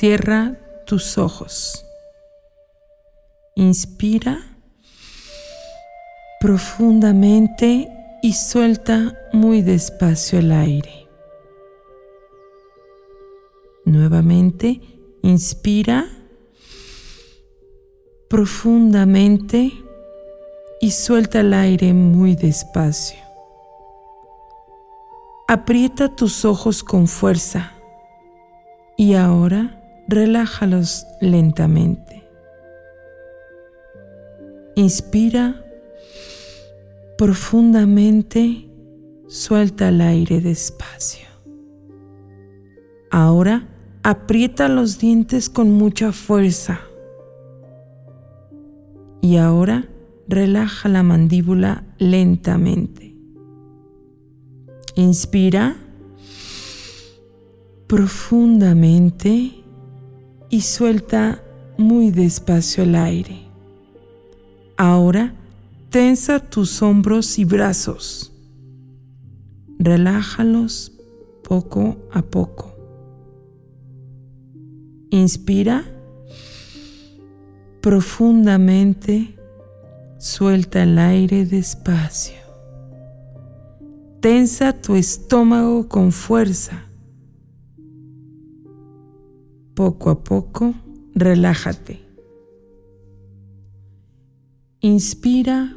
Cierra tus ojos. Inspira profundamente y suelta muy despacio el aire. Nuevamente, inspira profundamente y suelta el aire muy despacio. Aprieta tus ojos con fuerza y ahora relájalos lentamente. Inspira profundamente, suelta el aire despacio. Ahora aprieta los dientes con mucha fuerza. Y ahora relaja la mandíbula lentamente. Inspira profundamente y suelta muy despacio el aire. Ahora tensa tus hombros y brazos. Relájalos poco a poco. Inspira profundamente, suelta el aire despacio. Tensa tu estómago con fuerza. Poco a poco, relájate. Inspira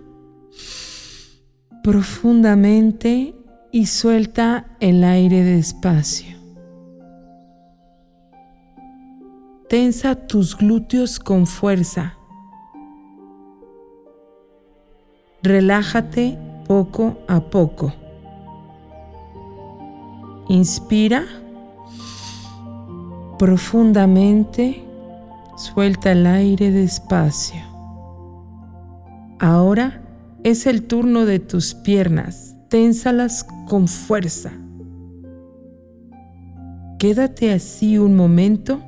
profundamente y suelta el aire despacio. Tensa tus glúteos con fuerza. Relájate poco a poco. Inspira profundamente, suelta el aire despacio. Ahora es el turno de tus piernas, ténsalas con fuerza. Quédate así un momento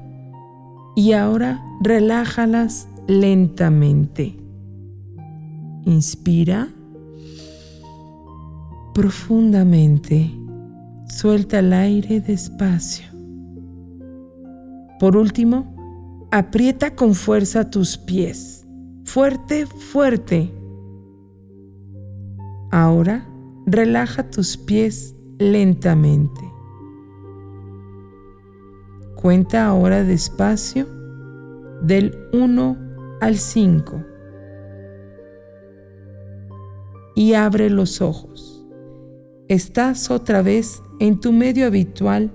y ahora relájalas lentamente. Inspira profundamente. Suelta el aire despacio. Por último, aprieta con fuerza tus pies. Fuerte, fuerte. Ahora relaja tus pies lentamente. Cuenta ahora despacio del 1 al 5 y abre los ojos. Estás otra vez en tu medio habitual.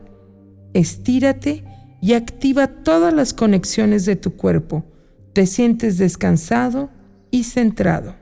Estírate y activa todas las conexiones de tu cuerpo. Te sientes descansado y centrado.